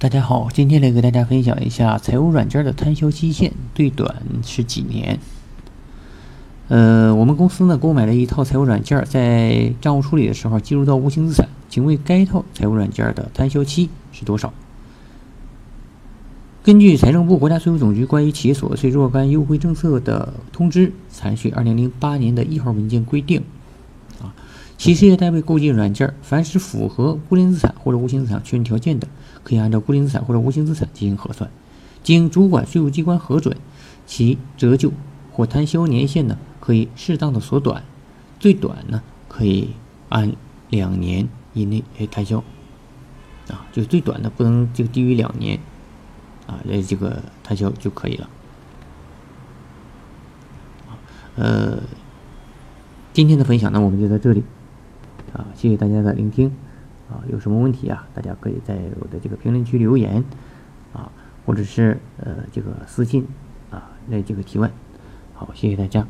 大家好，今天来给大家分享一下财务软件的摊销期限，最短是几年？呃，我们公司呢购买了一套财务软件，在账务处理的时候记录到无形资产，请问该套财务软件的摊销期是多少？根据财政部、国家税务总局关于企业所得税若干优惠政策的通知（序二零零八年的一号文件）规定。企事业单位购进软件，凡是符合固定资产或者无形资产确认条件的，可以按照固定资产或者无形资产进行核算，经主管税务机关核准，其折旧或摊销年限呢，可以适当的缩短，最短呢可以按两年以内来摊销，啊，就最短的不能就低于两年，啊，来这个摊销就可以了，呃，今天的分享呢，我们就到这里。谢谢大家的聆听，啊，有什么问题啊，大家可以在我的这个评论区留言，啊，或者是呃这个私信啊来这个提问，好，谢谢大家。